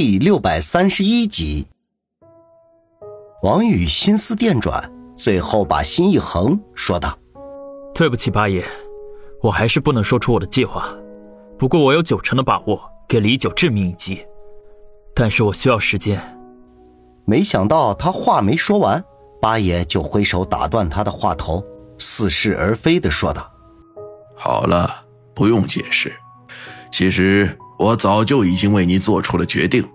第六百三十一集。王宇心思电转，最后把心一横，说道：“对不起，八爷，我还是不能说出我的计划。不过我有九成的把握给李九致命一击，但是我需要时间。”没想到他话没说完，八爷就挥手打断他的话头，似是而非的说道：“好了，不用解释。其实我早就已经为你做出了决定。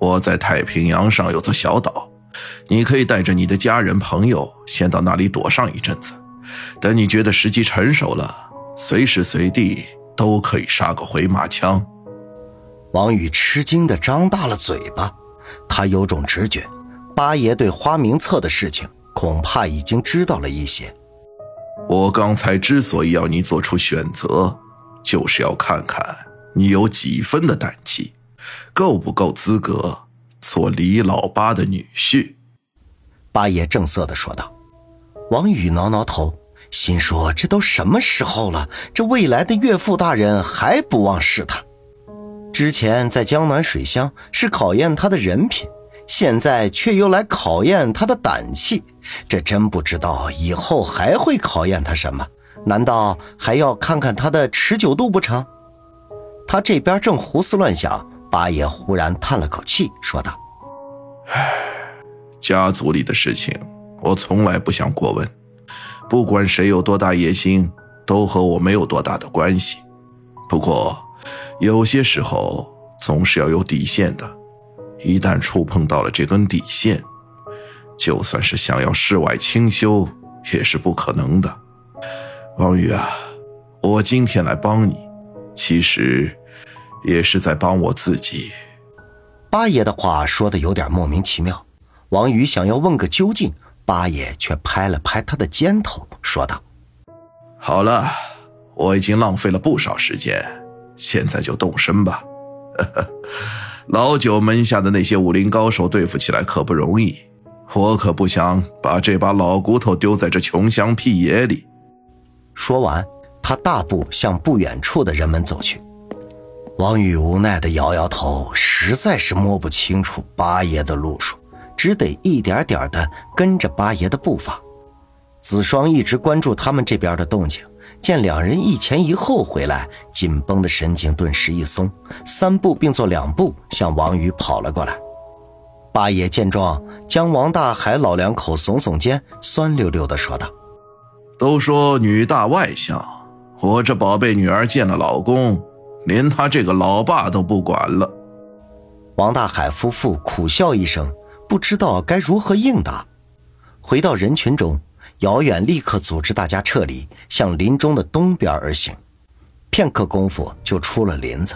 我在太平洋上有座小岛，你可以带着你的家人朋友先到那里躲上一阵子。等你觉得时机成熟了，随时随地都可以杀个回马枪。”王宇吃惊的张大了嘴巴。他有种直觉，八爷对花名册的事情恐怕已经知道了一些。我刚才之所以要你做出选择，就是要看看你有几分的胆气，够不够资格做李老八的女婿。八爷正色的说道。王宇挠挠头，心说：这都什么时候了，这未来的岳父大人还不忘试探。之前在江南水乡是考验他的人品，现在却又来考验他的胆气，这真不知道以后还会考验他什么？难道还要看看他的持久度不成？他这边正胡思乱想，八爷忽然叹了口气，说道：“唉，家族里的事情，我从来不想过问。不管谁有多大野心，都和我没有多大的关系。不过……”有些时候总是要有底线的，一旦触碰到了这根底线，就算是想要世外清修也是不可能的。王宇啊，我今天来帮你，其实也是在帮我自己。八爷的话说的有点莫名其妙，王宇想要问个究竟，八爷却拍了拍他的肩头，说道：“好了，我已经浪费了不少时间。”现在就动身吧，老九门下的那些武林高手对付起来可不容易，我可不想把这把老骨头丢在这穷乡僻野里。说完，他大步向不远处的人们走去。王宇无奈地摇摇头，实在是摸不清楚八爷的路数，只得一点点地跟着八爷的步伐。子双一直关注他们这边的动静。见两人一前一后回来，紧绷的神经顿时一松，三步并作两步向王宇跑了过来。八爷见状，将王大海老两口耸耸肩，酸溜溜地说道：“都说女大外向，我这宝贝女儿见了老公，连他这个老爸都不管了。”王大海夫妇苦笑一声，不知道该如何应答。回到人群中。姚远立刻组织大家撤离，向林中的东边而行。片刻功夫就出了林子，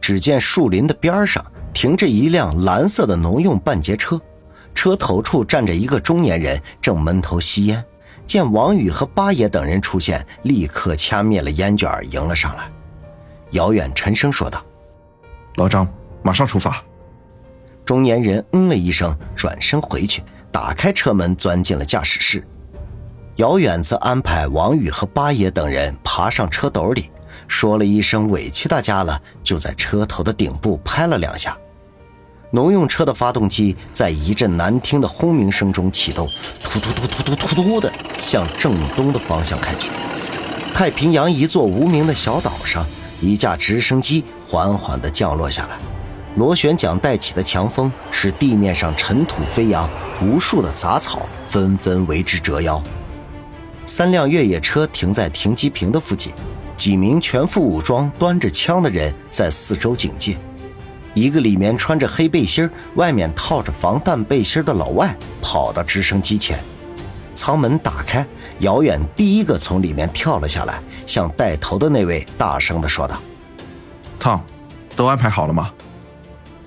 只见树林的边上停着一辆蓝色的农用半截车，车头处站着一个中年人，正闷头吸烟。见王宇和八爷等人出现，立刻掐灭了烟卷，迎了上来。姚远沉声说道：“老张，马上出发。”中年人嗯了一声，转身回去，打开车门，钻进了驾驶室。姚远则安排王宇和八爷等人爬上车斗里，说了一声“委屈大家了”，就在车头的顶部拍了两下。农用车的发动机在一阵难听的轰鸣声中启动，突突突突突突突的向正东的方向开去。太平洋一座无名的小岛上，一架直升机缓缓地降落下来，螺旋桨带起的强风使地面上尘土飞扬，无数的杂草纷纷为之折腰。三辆越野车停在停机坪的附近，几名全副武装、端着枪的人在四周警戒。一个里面穿着黑背心、外面套着防弹背心的老外跑到直升机前，舱门打开，姚远第一个从里面跳了下来，向带头的那位大声的说道：“汤，都安排好了吗？”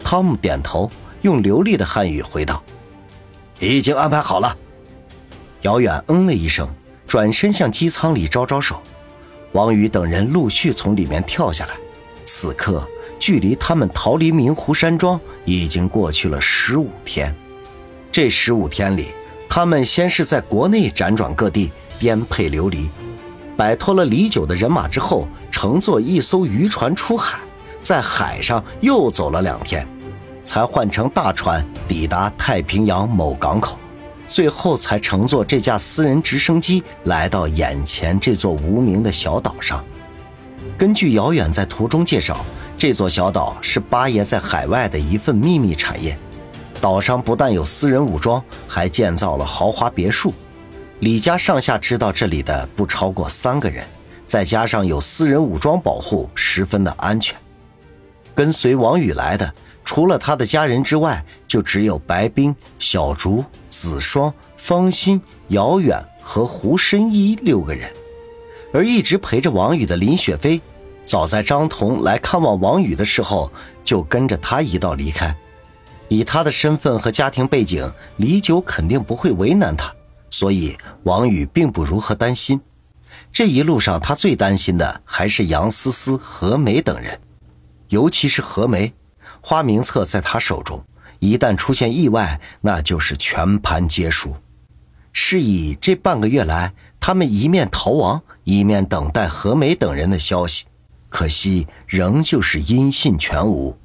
汤姆点头，用流利的汉语回道：“已经安排好了。”姚远嗯了一声。转身向机舱里招招手，王宇等人陆续从里面跳下来。此刻，距离他们逃离明湖山庄已经过去了十五天。这十五天里，他们先是在国内辗转各地，颠沛流离，摆脱了李九的人马之后，乘坐一艘渔船出海，在海上又走了两天。才换乘大船抵达太平洋某港口，最后才乘坐这架私人直升机来到眼前这座无名的小岛上。根据遥远在途中介绍，这座小岛是八爷在海外的一份秘密产业。岛上不但有私人武装，还建造了豪华别墅。李家上下知道这里的不超过三个人，再加上有私人武装保护，十分的安全。跟随王宇来的，除了他的家人之外，就只有白冰、小竹、子双、方心、姚远和胡申一六个人。而一直陪着王宇的林雪飞，早在张彤来看望王宇的时候，就跟着他一道离开。以他的身份和家庭背景，李九肯定不会为难他，所以王宇并不如何担心。这一路上，他最担心的还是杨思思、何梅等人。尤其是何梅，花名册在他手中，一旦出现意外，那就是全盘皆输。是以这半个月来，他们一面逃亡，一面等待何梅等人的消息，可惜仍旧是音信全无。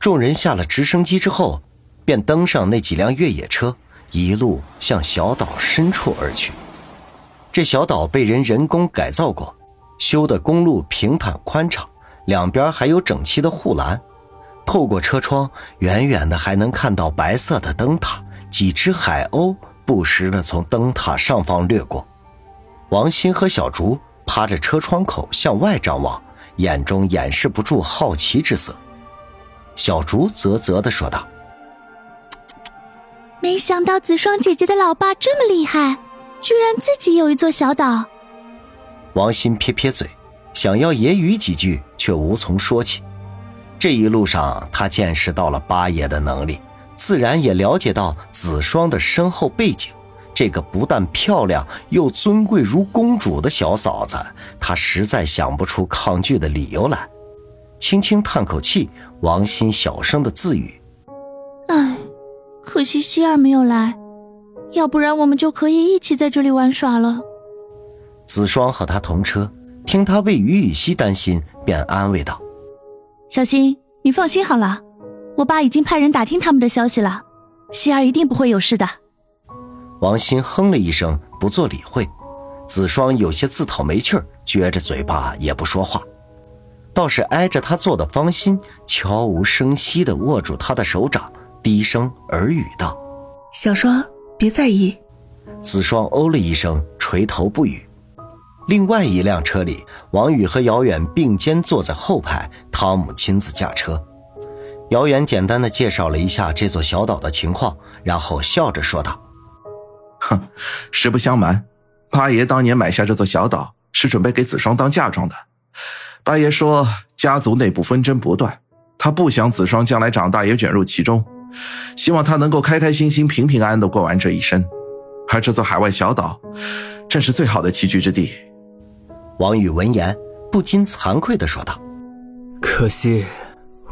众人下了直升机之后，便登上那几辆越野车，一路向小岛深处而去。这小岛被人人工改造过，修的公路平坦宽敞。两边还有整齐的护栏，透过车窗，远远的还能看到白色的灯塔，几只海鸥不时的从灯塔上方掠过。王鑫和小竹趴着车窗口向外张望，眼中掩饰不住好奇之色。小竹啧啧的说道：“没想到子双姐姐的老爸这么厉害，居然自己有一座小岛。”王鑫撇撇嘴。想要揶揄几句，却无从说起。这一路上，他见识到了八爷的能力，自然也了解到子双的身后背景。这个不但漂亮又尊贵如公主的小嫂子，他实在想不出抗拒的理由来。轻轻叹口气，王鑫小声的自语：“唉，可惜希儿没有来，要不然我们就可以一起在这里玩耍了。”子双和他同车。听他为于雨溪担心，便安慰道：“小新，你放心好了，我爸已经派人打听他们的消息了，希儿一定不会有事的。”王鑫哼了一声，不做理会。子双有些自讨没趣撅着嘴巴也不说话。倒是挨着他坐的方心悄无声息地握住他的手掌，低声耳语道：“小双，别在意。”子双哦了一声，垂头不语。另外一辆车里，王宇和姚远并肩坐在后排，汤姆亲自驾车。姚远简单的介绍了一下这座小岛的情况，然后笑着说道：“哼，实不相瞒，八爷当年买下这座小岛是准备给子双当嫁妆的。八爷说家族内部纷争不断，他不想子双将来长大也卷入其中，希望他能够开开心心、平平安安的过完这一生。而这座海外小岛，正是最好的栖居之地。”王宇闻言，不禁惭愧的说道：“可惜，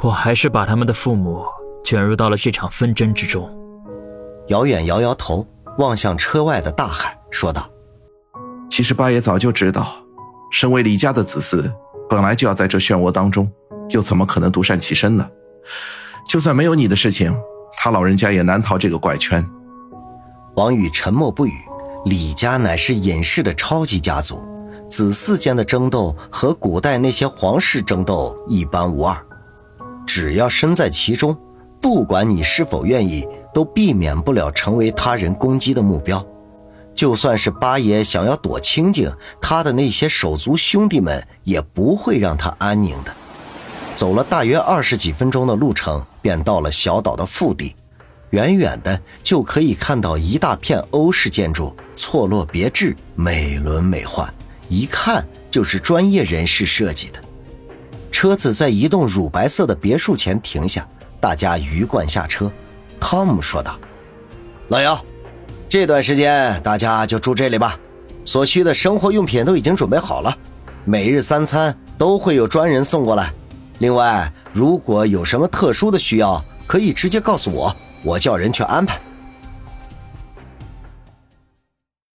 我还是把他们的父母卷入到了这场纷争之中。”姚远摇摇头，望向车外的大海，说道：“其实八爷早就知道，身为李家的子嗣，本来就要在这漩涡当中，又怎么可能独善其身呢？就算没有你的事情，他老人家也难逃这个怪圈。”王宇沉默不语。李家乃是隐世的超级家族。子嗣间的争斗和古代那些皇室争斗一般无二，只要身在其中，不管你是否愿意，都避免不了成为他人攻击的目标。就算是八爷想要躲清静，他的那些手足兄弟们也不会让他安宁的。走了大约二十几分钟的路程，便到了小岛的腹地，远远的就可以看到一大片欧式建筑，错落别致，美轮美奂。一看就是专业人士设计的。车子在一栋乳白色的别墅前停下，大家鱼贯下车。汤姆说道：“老姚，这段时间大家就住这里吧，所需的生活用品都已经准备好了，每日三餐都会有专人送过来。另外，如果有什么特殊的需要，可以直接告诉我，我叫人去安排。”